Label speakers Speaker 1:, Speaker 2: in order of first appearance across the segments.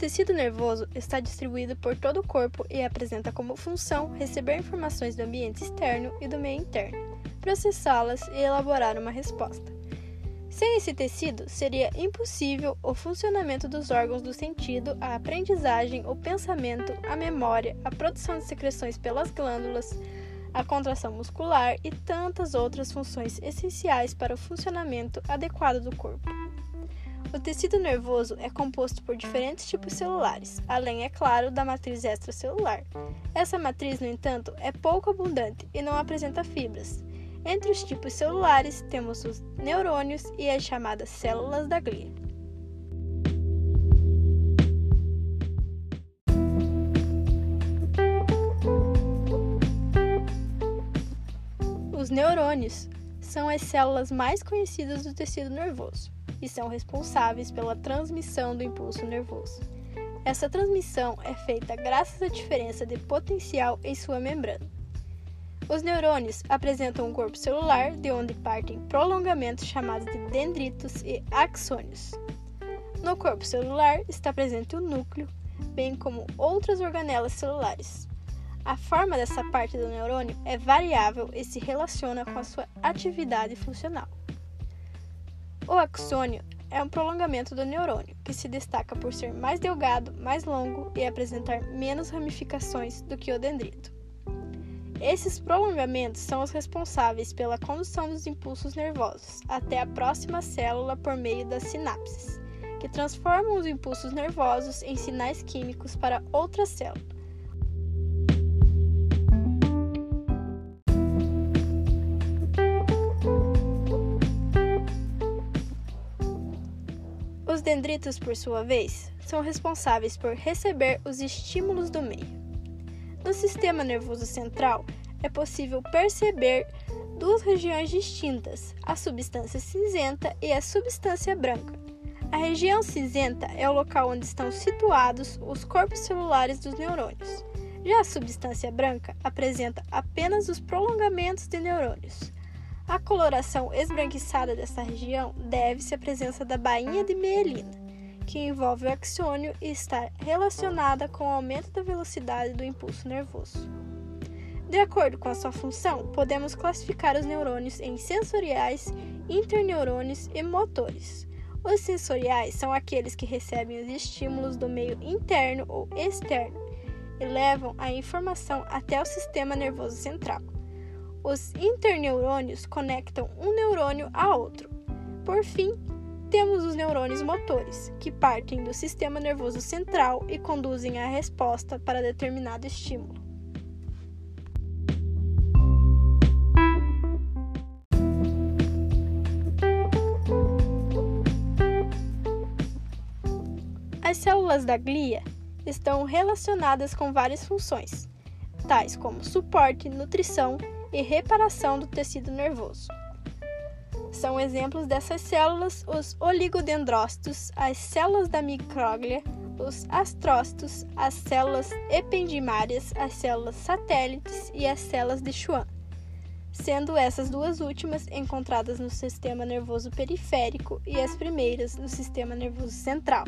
Speaker 1: tecido nervoso está distribuído por todo o corpo e apresenta como função receber informações do ambiente externo e do meio interno, processá-las e elaborar uma resposta. Sem esse tecido, seria impossível o funcionamento dos órgãos do sentido, a aprendizagem, o pensamento, a memória, a produção de secreções pelas glândulas, a contração muscular e tantas outras funções essenciais para o funcionamento adequado do corpo. O tecido nervoso é composto por diferentes tipos celulares, além, é claro, da matriz extracelular. Essa matriz, no entanto, é pouco abundante e não apresenta fibras. Entre os tipos celulares, temos os neurônios e as chamadas células da glia. Os neurônios são as células mais conhecidas do tecido nervoso e são responsáveis pela transmissão do impulso nervoso. Essa transmissão é feita graças à diferença de potencial em sua membrana. Os neurônios apresentam um corpo celular de onde partem prolongamentos chamados de dendritos e axônios. No corpo celular está presente o núcleo, bem como outras organelas celulares. A forma dessa parte do neurônio é variável e se relaciona com a sua atividade funcional. O axônio é um prolongamento do neurônio, que se destaca por ser mais delgado, mais longo e apresentar menos ramificações do que o dendrito. Esses prolongamentos são os responsáveis pela condução dos impulsos nervosos até a próxima célula por meio das sinapses, que transformam os impulsos nervosos em sinais químicos para outra célula dendritos, por sua vez, são responsáveis por receber os estímulos do meio. No sistema nervoso central, é possível perceber duas regiões distintas, a substância cinzenta e a substância branca. A região cinzenta é o local onde estão situados os corpos celulares dos neurônios. Já a substância branca apresenta apenas os prolongamentos de neurônios. A coloração esbranquiçada dessa região deve-se à presença da bainha de mielina, que envolve o axônio e está relacionada com o aumento da velocidade do impulso nervoso. De acordo com a sua função, podemos classificar os neurônios em sensoriais, interneurônios e motores. Os sensoriais são aqueles que recebem os estímulos do meio interno ou externo e levam a informação até o sistema nervoso central. Os interneurônios conectam um neurônio a outro. Por fim, temos os neurônios motores, que partem do sistema nervoso central e conduzem a resposta para determinado estímulo. As células da glia estão relacionadas com várias funções, tais como suporte, nutrição, e reparação do tecido nervoso. São exemplos dessas células os oligodendrócitos, as células da micróglia, os astrócitos, as células ependimárias, as células satélites e as células de Schwann, sendo essas duas últimas encontradas no sistema nervoso periférico e as primeiras no sistema nervoso central.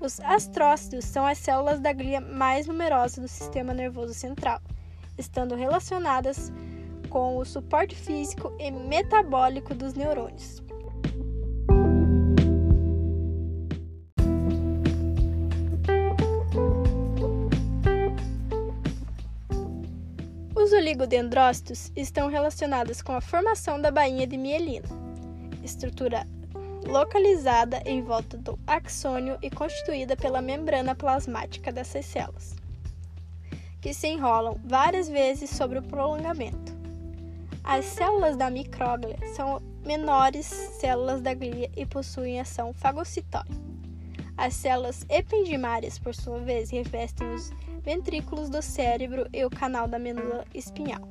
Speaker 1: Os astrócitos são as células da glia mais numerosas do sistema nervoso central estando relacionadas com o suporte físico e metabólico dos neurônios. Os oligodendrócitos estão relacionados com a formação da bainha de mielina, estrutura localizada em volta do axônio e constituída pela membrana plasmática dessas células que se enrolam várias vezes sobre o prolongamento. As células da micróglia são menores células da glia e possuem ação fagocitória. As células ependimárias, por sua vez, revestem os ventrículos do cérebro e o canal da medula espinhal.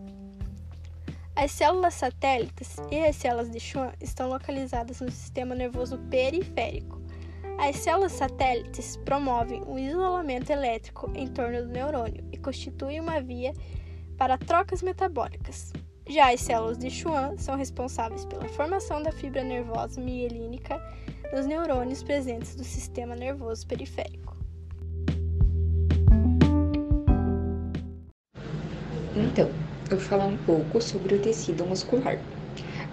Speaker 1: As células satélites e as células de Schwann estão localizadas no sistema nervoso periférico. As células satélites promovem o isolamento elétrico em torno do neurônio e constituem uma via para trocas metabólicas. Já as células de Schwann são responsáveis pela formação da fibra nervosa mielínica nos neurônios presentes do sistema nervoso periférico.
Speaker 2: Então, eu vou falar um pouco sobre o tecido muscular.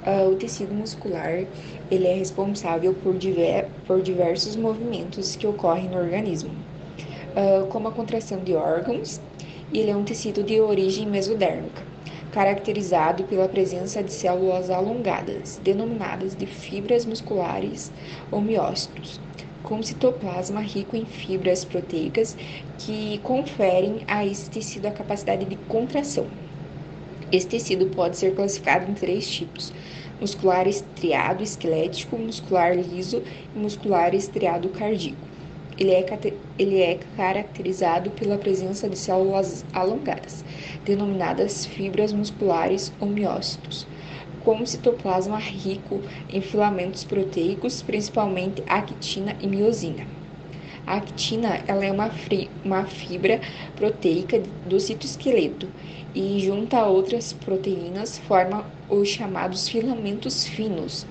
Speaker 2: Uh, o tecido muscular ele é responsável por, diver, por diversos movimentos que ocorrem no organismo, uh, como a contração de órgãos, e ele é um tecido de origem mesodérmica, caracterizado pela presença de células alongadas, denominadas de fibras musculares ou miócitos, com citoplasma rico em fibras proteicas que conferem a esse tecido a capacidade de contração. Esse tecido pode ser classificado em três tipos: muscular estriado esquelético, muscular liso e muscular estriado cardíaco. Ele é, ele é caracterizado pela presença de células alongadas, denominadas fibras musculares ou miócitos, com citoplasma rico em filamentos proteicos, principalmente actina e miosina. A actina ela é uma, uma fibra proteica do citoesqueleto e, junto a outras proteínas, forma os chamados filamentos finos.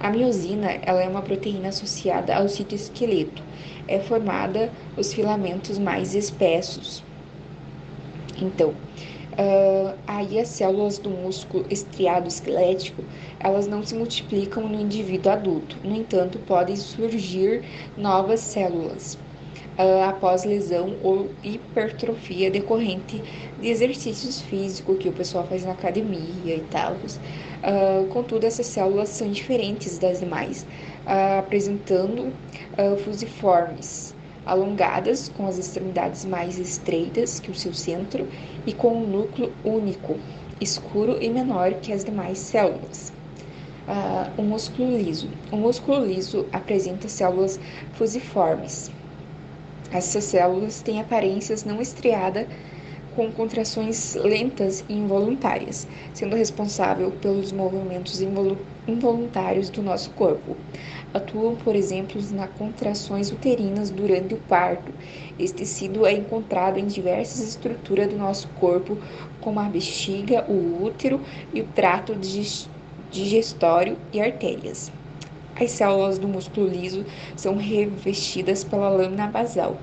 Speaker 2: A miosina ela é uma proteína associada ao citoesqueleto. É formada os filamentos mais espessos. Então, Uh, aí as células do músculo estriado esquelético, elas não se multiplicam no indivíduo adulto. No entanto, podem surgir novas células uh, após lesão ou hipertrofia decorrente de exercícios físicos que o pessoal faz na academia e tal. Uh, contudo, essas células são diferentes das demais, apresentando fusiformes alongadas, com as extremidades mais estreitas que o seu centro e com um núcleo único, escuro e menor que as demais células. Uh, o músculo liso. O músculo liso apresenta células fusiformes. Essas células têm aparências não estriada com contrações lentas e involuntárias, sendo responsável pelos movimentos involuntários do nosso corpo. Atuam, por exemplo, nas contrações uterinas durante o parto. Este tecido é encontrado em diversas estruturas do nosso corpo, como a bexiga, o útero e o trato digestório e artérias. As células do músculo liso são revestidas pela lâmina basal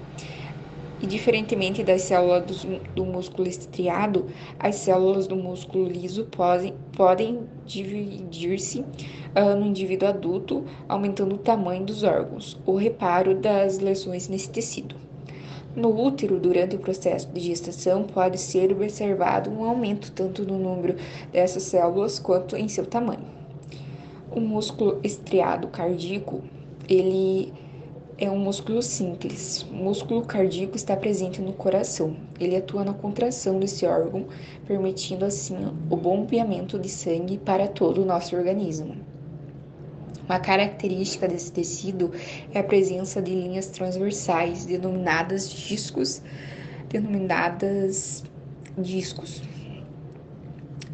Speaker 2: e diferentemente das células do, do músculo estriado, as células do músculo liso podem, podem dividir-se uh, no indivíduo adulto, aumentando o tamanho dos órgãos, o reparo das lesões nesse tecido. No útero, durante o processo de gestação, pode ser observado um aumento tanto no número dessas células quanto em seu tamanho. O músculo estriado cardíaco, ele é um músculo simples. O músculo cardíaco está presente no coração. Ele atua na contração desse órgão, permitindo assim o bombeamento de sangue para todo o nosso organismo. Uma característica desse tecido é a presença de linhas transversais denominadas discos, denominadas discos.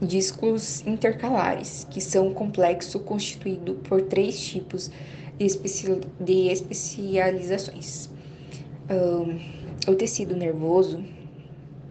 Speaker 2: Discos intercalares, que são um complexo constituído por três tipos de, especi de especializações. Um, o tecido nervoso,